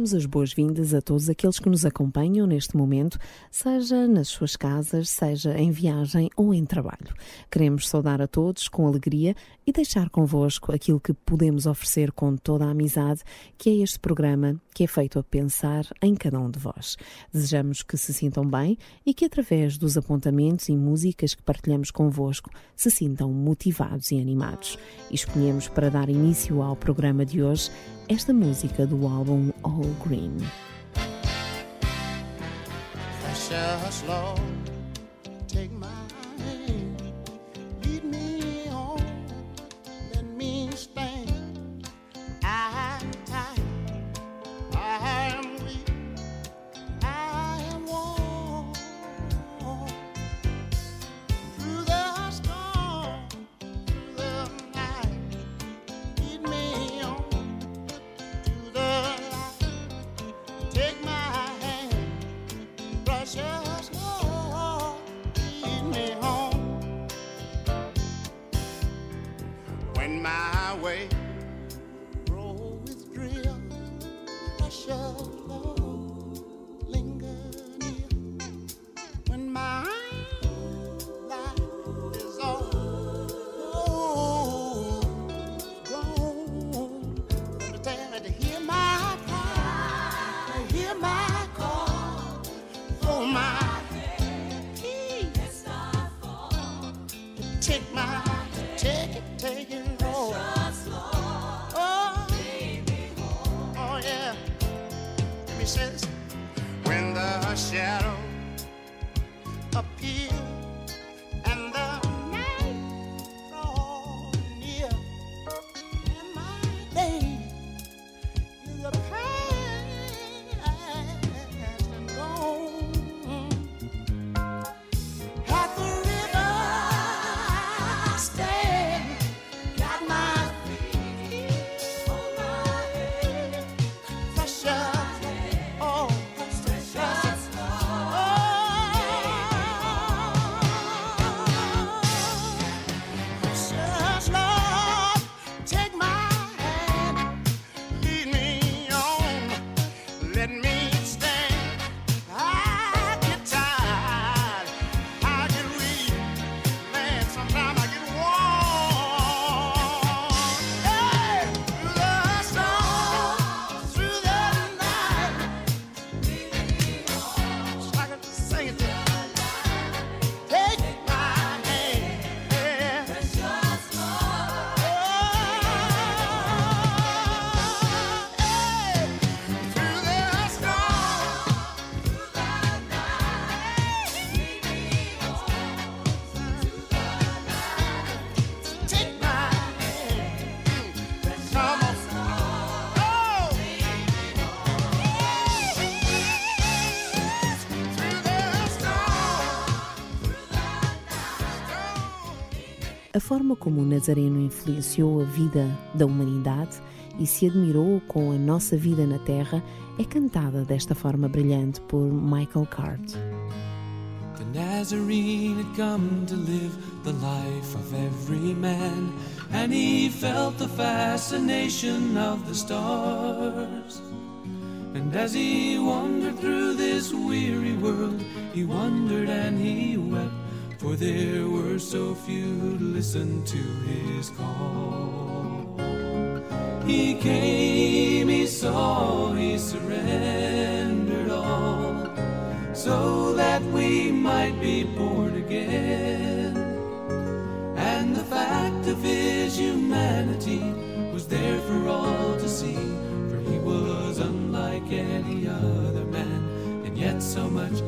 Damos as boas-vindas a todos aqueles que nos acompanham neste momento, seja nas suas casas, seja em viagem ou em trabalho. Queremos saudar a todos com alegria e deixar convosco aquilo que podemos oferecer com toda a amizade, que é este programa que é feito a pensar em cada um de vós. Desejamos que se sintam bem e que através dos apontamentos e músicas que partilhamos convosco se sintam motivados e animados. Escolhemos para dar início ao programa de hoje esta música do álbum All Green. Take my and my way. Roll with drill, I shall forma como o Nazareno influenciou a vida da humanidade e se admirou com a nossa vida na Terra é cantada desta forma brilhante por Michael Card. The Nazarene had come to live the life of every man, and he felt the fascination of the stars. And as he wandered through this weary world, he wondered and he for there were so few to listen to his call. He came, he saw, he surrendered all, so that we might be born again. And the fact of his humanity was there for all to see, for he was unlike any other man, and yet so much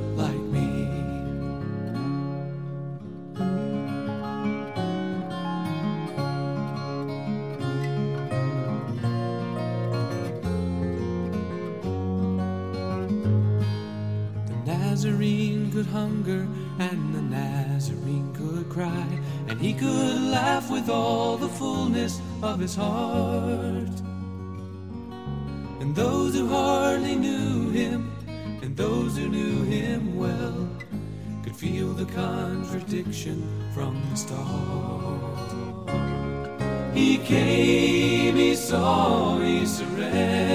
Nazarene could hunger and the Nazarene could cry, and he could laugh with all the fullness of his heart. And those who hardly knew him, and those who knew him well, could feel the contradiction from the start. He came, he saw, he surrendered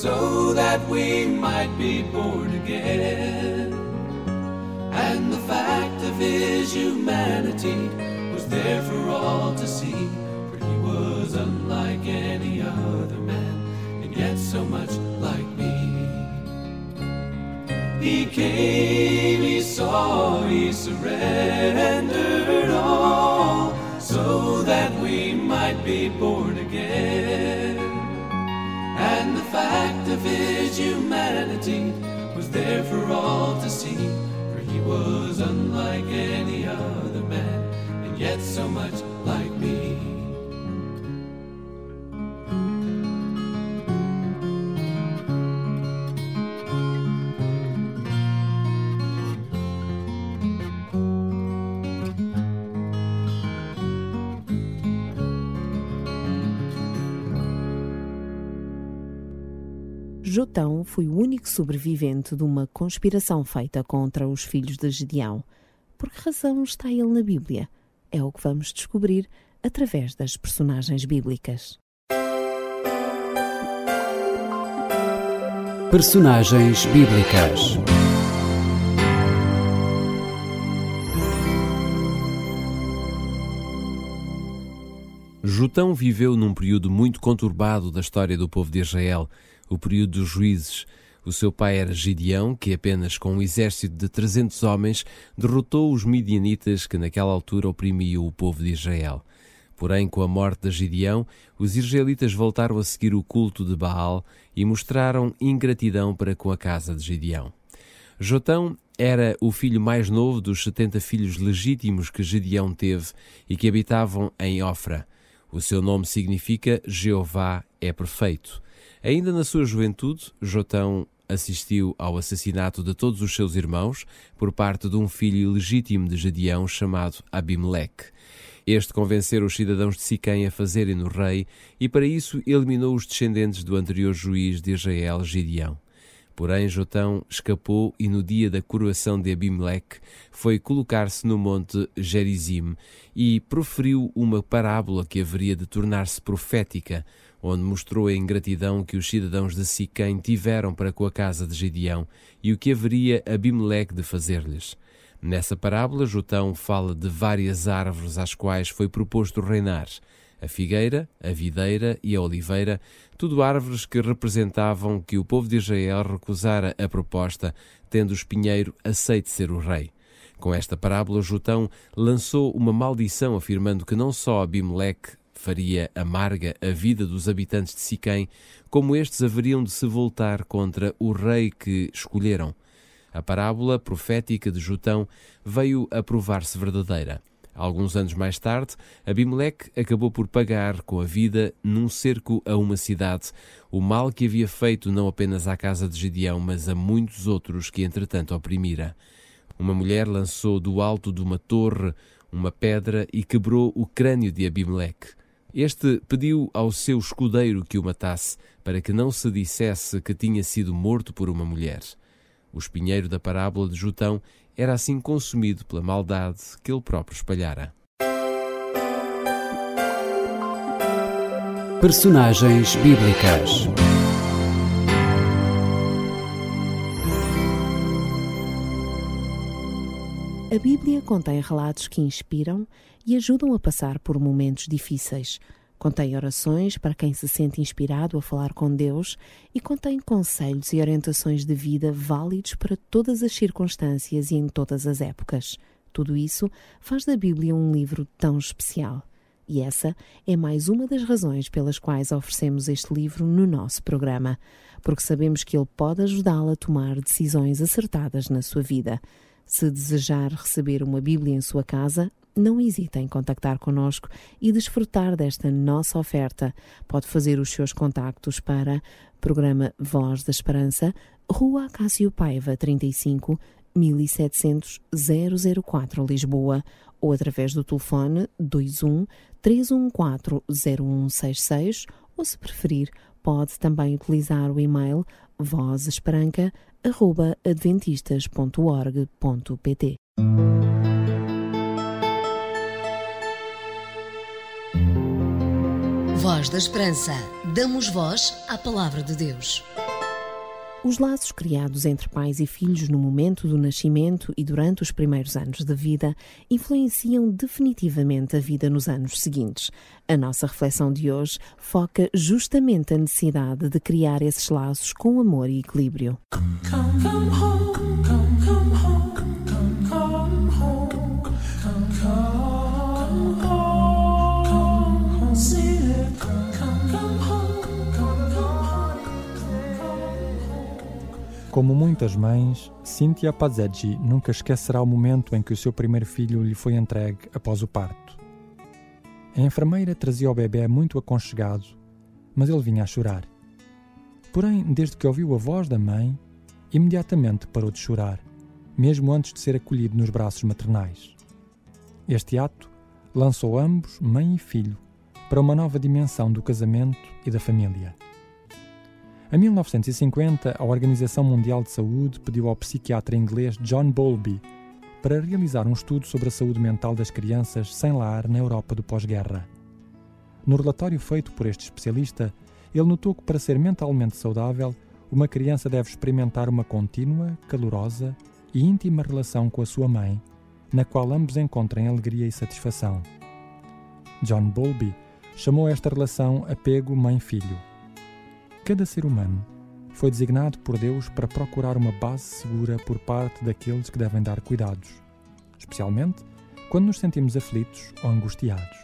so that we might be born again. And the fact of his humanity was there for all to see, for he was unlike any other man, and yet so much like me. He came, he saw, he surrendered all, so that we might be born of his humanity was there for all to see, for he was unlike any other man, and yet so much Jotão foi o único sobrevivente de uma conspiração feita contra os filhos de Gedeão. Por que razão está ele na Bíblia? É o que vamos descobrir através das personagens bíblicas. Personagens bíblicas. Jotão viveu num período muito conturbado da história do povo de Israel, o período dos juízes. O seu pai era Gideão, que apenas com um exército de 300 homens derrotou os midianitas que naquela altura oprimiam o povo de Israel. Porém, com a morte de Gideão, os israelitas voltaram a seguir o culto de Baal e mostraram ingratidão para com a casa de Gideão. Jotão era o filho mais novo dos 70 filhos legítimos que Gideão teve e que habitavam em Ofra. O seu nome significa Jeová é perfeito. Ainda na sua juventude, Jotão assistiu ao assassinato de todos os seus irmãos por parte de um filho ilegítimo de Gedeão chamado Abimeleque. Este convenceu os cidadãos de Siquém a fazerem-no rei e para isso eliminou os descendentes do anterior juiz de Israel, Gideão. Porém, Jotão escapou e no dia da coroação de Abimeleque foi colocar-se no monte Gerizim e proferiu uma parábola que haveria de tornar-se profética, onde mostrou a ingratidão que os cidadãos de Siquém tiveram para com a casa de Gideão e o que haveria Abimeleque de fazer-lhes. Nessa parábola, Jotão fala de várias árvores às quais foi proposto reinar. A figueira, a videira e a oliveira, tudo árvores que representavam que o povo de Israel recusara a proposta, tendo o espinheiro aceito ser o rei. Com esta parábola, Jotão lançou uma maldição afirmando que não só Abimeleque faria amarga a vida dos habitantes de Siquém, como estes haveriam de se voltar contra o rei que escolheram. A parábola profética de Jotão veio a provar-se verdadeira. Alguns anos mais tarde, Abimeleque acabou por pagar com a vida, num cerco a uma cidade, o mal que havia feito não apenas à casa de Gideão, mas a muitos outros que entretanto oprimira. Uma mulher lançou do alto de uma torre uma pedra e quebrou o crânio de Abimeleque. Este pediu ao seu escudeiro que o matasse, para que não se dissesse que tinha sido morto por uma mulher. O espinheiro da parábola de Jotão era assim consumido pela maldade que ele próprio espalhara. Personagens bíblicas. A Bíblia contém relatos que inspiram e ajudam a passar por momentos difíceis. Contém orações para quem se sente inspirado a falar com Deus e contém conselhos e orientações de vida válidos para todas as circunstâncias e em todas as épocas. Tudo isso faz da Bíblia um livro tão especial. E essa é mais uma das razões pelas quais oferecemos este livro no nosso programa, porque sabemos que ele pode ajudá-la a tomar decisões acertadas na sua vida. Se desejar receber uma Bíblia em sua casa, não hesite em contactar connosco e desfrutar desta nossa oferta. Pode fazer os seus contactos para programa Voz da Esperança, Rua Cássio Paiva, 35 1700 004 Lisboa ou através do telefone 21 314 0166 ou se preferir pode também utilizar o e-mail vozesperanca@adventistas.org.pt. Voz da Esperança. Damos voz à palavra de Deus. Os laços criados entre pais e filhos no momento do nascimento e durante os primeiros anos de vida influenciam definitivamente a vida nos anos seguintes. A nossa reflexão de hoje foca justamente a necessidade de criar esses laços com amor e equilíbrio. Come, come home, come, Como muitas mães, Cynthia Pazeggi nunca esquecerá o momento em que o seu primeiro filho lhe foi entregue após o parto. A enfermeira trazia o bebê muito aconchegado, mas ele vinha a chorar. Porém, desde que ouviu a voz da mãe, imediatamente parou de chorar, mesmo antes de ser acolhido nos braços maternais. Este ato lançou ambos, mãe e filho, para uma nova dimensão do casamento e da família. Em 1950, a Organização Mundial de Saúde pediu ao psiquiatra inglês John Bowlby para realizar um estudo sobre a saúde mental das crianças sem lar na Europa do pós-guerra. No relatório feito por este especialista, ele notou que para ser mentalmente saudável, uma criança deve experimentar uma contínua, calorosa e íntima relação com a sua mãe, na qual ambos encontrem alegria e satisfação. John Bowlby chamou esta relação apego mãe-filho cada ser humano foi designado por Deus para procurar uma base segura por parte daqueles que devem dar cuidados, especialmente quando nos sentimos aflitos ou angustiados.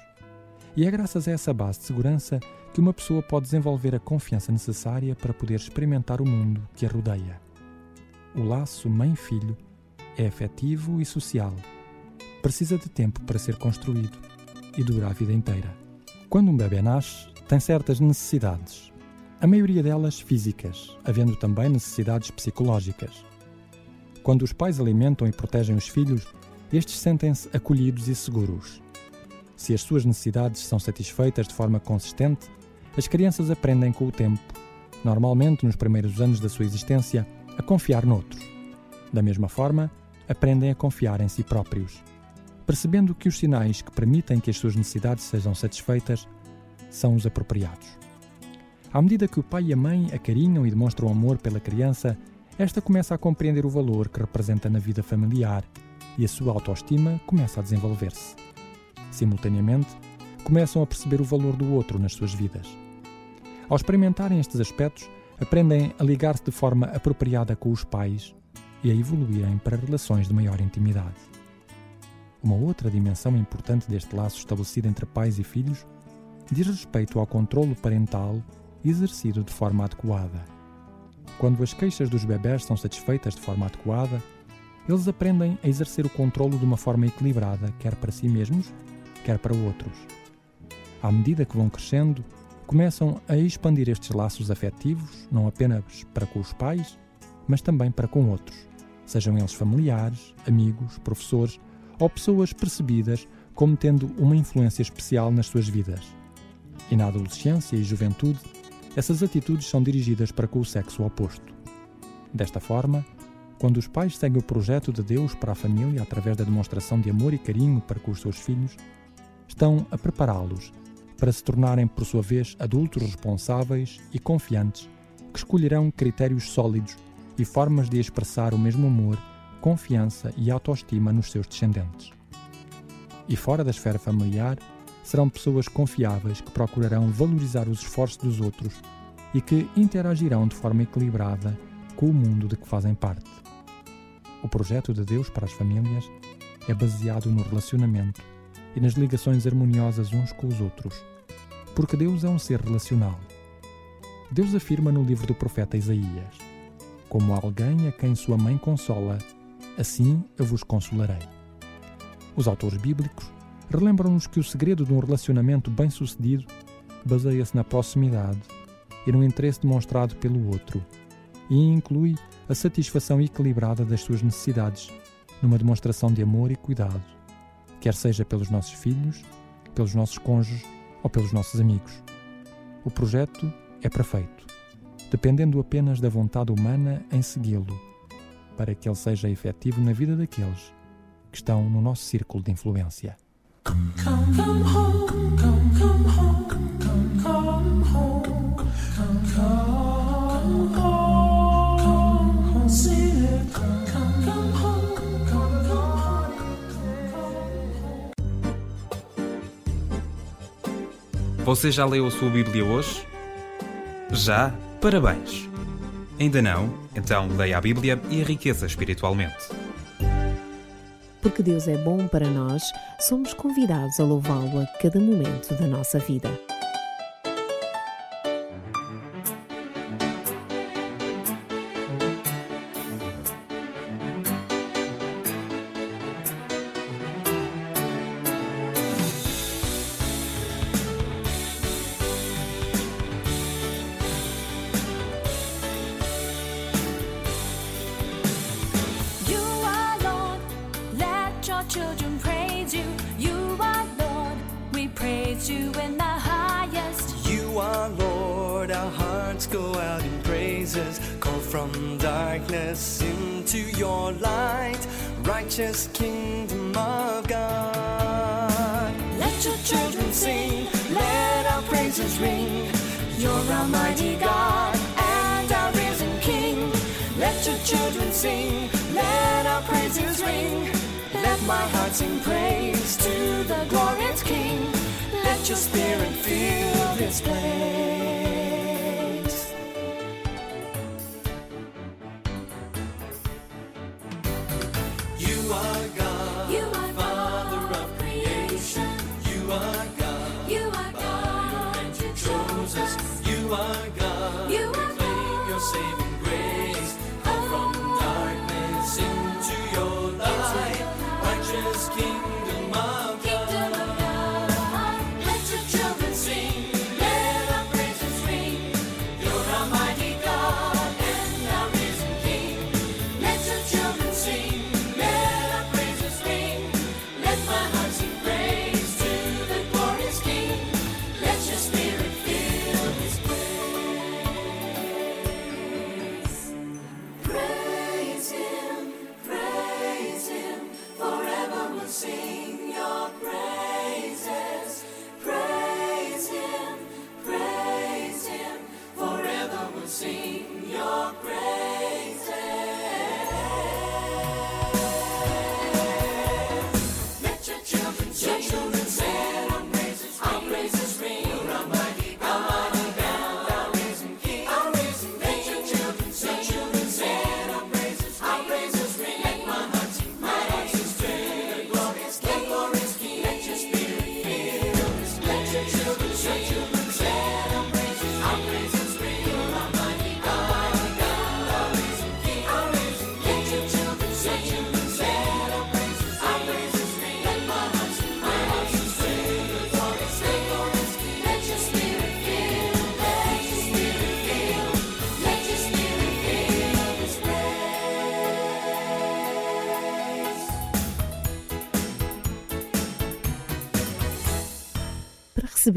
E é graças a essa base de segurança que uma pessoa pode desenvolver a confiança necessária para poder experimentar o mundo que a rodeia. O laço mãe-filho é afetivo e social. Precisa de tempo para ser construído e dura a vida inteira. Quando um bebê nasce, tem certas necessidades, a maioria delas físicas, havendo também necessidades psicológicas. Quando os pais alimentam e protegem os filhos, estes sentem-se acolhidos e seguros. Se as suas necessidades são satisfeitas de forma consistente, as crianças aprendem com o tempo, normalmente nos primeiros anos da sua existência, a confiar noutros. Da mesma forma, aprendem a confiar em si próprios, percebendo que os sinais que permitem que as suas necessidades sejam satisfeitas são os apropriados. À medida que o pai e a mãe acarinham e demonstram amor pela criança, esta começa a compreender o valor que representa na vida familiar e a sua autoestima começa a desenvolver-se. Simultaneamente, começam a perceber o valor do outro nas suas vidas. Ao experimentarem estes aspectos, aprendem a ligar-se de forma apropriada com os pais e a evoluírem para relações de maior intimidade. Uma outra dimensão importante deste laço estabelecido entre pais e filhos diz respeito ao controlo parental exercido de forma adequada. Quando as queixas dos bebés são satisfeitas de forma adequada, eles aprendem a exercer o controlo de uma forma equilibrada, quer para si mesmos, quer para outros. À medida que vão crescendo, começam a expandir estes laços afetivos, não apenas para com os pais, mas também para com outros, sejam eles familiares, amigos, professores ou pessoas percebidas como tendo uma influência especial nas suas vidas. E na adolescência e juventude, essas atitudes são dirigidas para com o sexo oposto. Desta forma, quando os pais seguem o projeto de Deus para a família através da demonstração de amor e carinho para com os seus filhos, estão a prepará-los para se tornarem, por sua vez, adultos responsáveis e confiantes que escolherão critérios sólidos e formas de expressar o mesmo amor, confiança e autoestima nos seus descendentes. E fora da esfera familiar, serão pessoas confiáveis que procurarão valorizar os esforços dos outros e que interagirão de forma equilibrada com o mundo de que fazem parte. O projeto de Deus para as famílias é baseado no relacionamento e nas ligações harmoniosas uns com os outros, porque Deus é um ser relacional. Deus afirma no livro do profeta Isaías: Como alguém a quem sua mãe consola, assim eu vos consolarei. Os autores bíblicos relembram-nos que o segredo de um relacionamento bem-sucedido baseia-se na proximidade e no interesse demonstrado pelo outro, e inclui a satisfação equilibrada das suas necessidades, numa demonstração de amor e cuidado, quer seja pelos nossos filhos, pelos nossos cônjuges ou pelos nossos amigos. O projeto é perfeito, dependendo apenas da vontade humana em segui-lo, para que ele seja efetivo na vida daqueles que estão no nosso círculo de influência. Você já leu a sua Bíblia hoje? Já? Parabéns! Ainda não? Então leia a Bíblia e enriqueça espiritualmente. Porque Deus é bom para nós, somos convidados a louvá-lo a cada momento da nossa vida. Kingdom of God. Let your children sing, let our praises ring. You're Almighty God and our risen King. Let your children sing, let our praises ring. Let my heart sing praise to the glorious King. Let your spirit fill this place.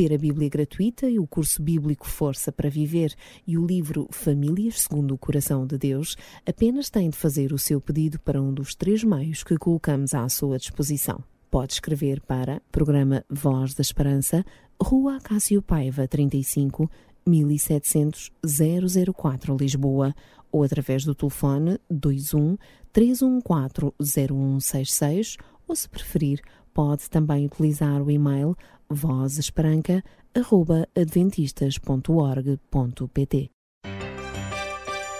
A Bíblia gratuita e o curso bíblico Força para Viver e o livro Famílias segundo o Coração de Deus, apenas tem de fazer o seu pedido para um dos três meios que colocamos à sua disposição. Pode escrever para Programa Voz da Esperança, Rua Acácio Paiva 35, 1700 004 Lisboa ou através do telefone 21 314 0166 ou se preferir pode também utilizar o e-mail vozesperanca.adventistas.org.pt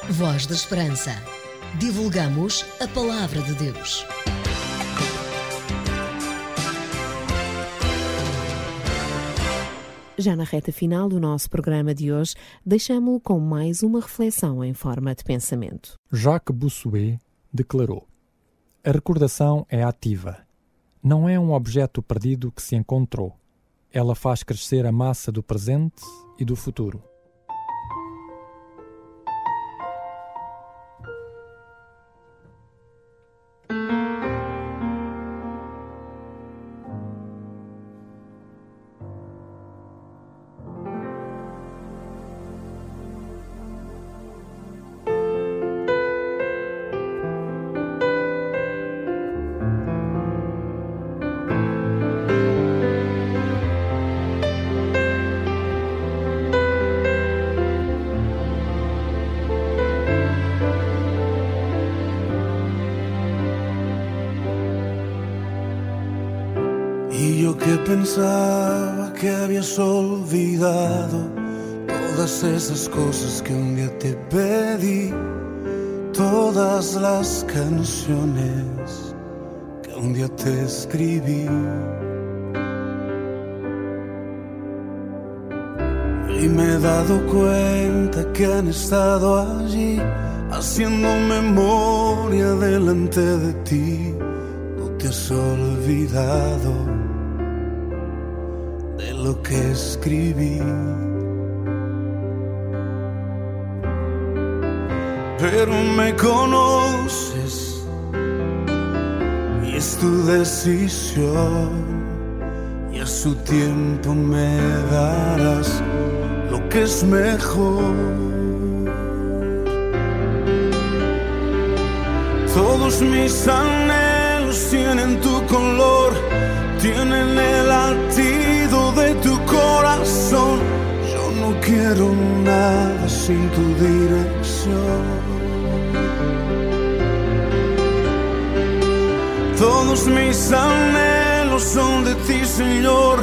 Voz da Esperança. Divulgamos a palavra de Deus. Já na reta final do nosso programa de hoje, deixamo-lo com mais uma reflexão em forma de pensamento. Jacques Bossuet declarou: A recordação é ativa. Não é um objeto perdido que se encontrou ela faz crescer a massa do presente e do futuro. Pensaba que habías olvidado todas esas cosas que un día te pedí, todas las canciones que un día te escribí. Y me he dado cuenta que han estado allí haciendo memoria delante de ti. No te has olvidado lo que escribí. Pero me conoces y es tu decisión y a su tiempo me darás lo que es mejor. Todos mis anhelos tienen tu color, tienen el latido de tu corazón. Yo no quiero nada sin tu dirección. Todos mis anhelos son de ti, Señor.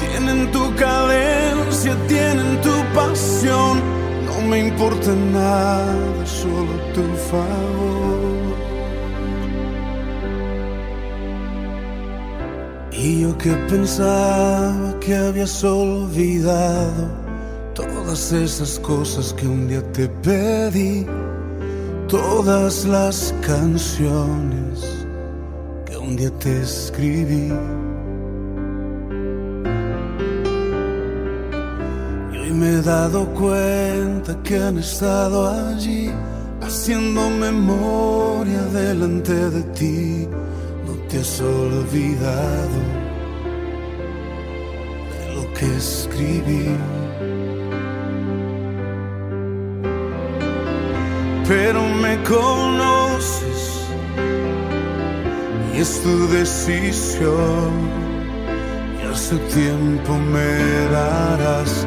Tienen tu cadencia, tienen tu pasión. No me importa nada, solo tu favor. Y yo que pensaba que habías olvidado todas esas cosas que un día te pedí, todas las canciones que un día te escribí. Y hoy me he dado cuenta que han estado allí haciendo memoria delante de ti. Te has olvidado de lo que escribí. Pero me conoces y es tu decisión y su tiempo me darás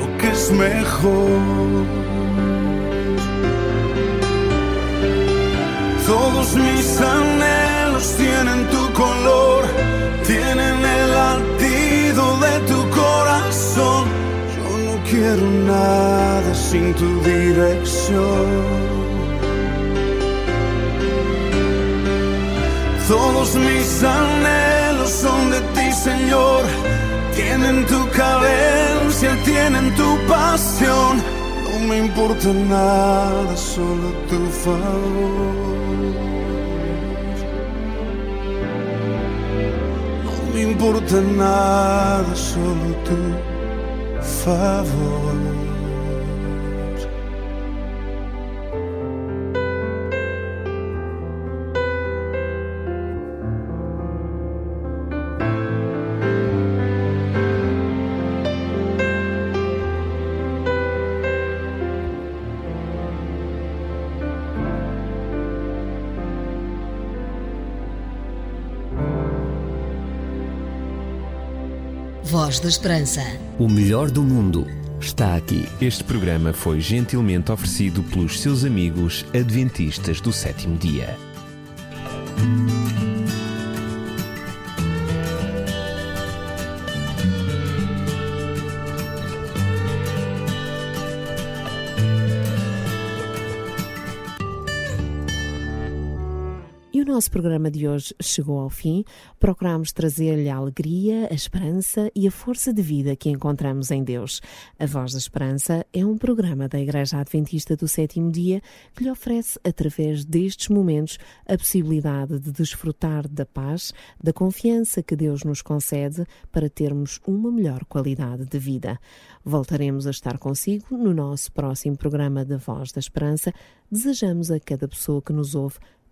lo que es mejor. Todos mis anhelos tienen tu color, tienen el latido de tu corazón. Yo no quiero nada sin tu dirección. Todos mis anhelos son de ti, Señor. Tienen tu cadencia, tienen tu pasión. No me importa nada, solo tu favor. Importa nada, solo tu favor. Voz da Esperança. O melhor do mundo está aqui. Este programa foi gentilmente oferecido pelos seus amigos adventistas do sétimo dia. Nosso programa de hoje chegou ao fim. Procuramos trazer-lhe a alegria, a esperança e a força de vida que encontramos em Deus. A Voz da Esperança é um programa da Igreja Adventista do Sétimo Dia que lhe oferece, através destes momentos, a possibilidade de desfrutar da paz, da confiança que Deus nos concede para termos uma melhor qualidade de vida. Voltaremos a estar consigo no nosso próximo programa da Voz da Esperança. Desejamos a cada pessoa que nos ouve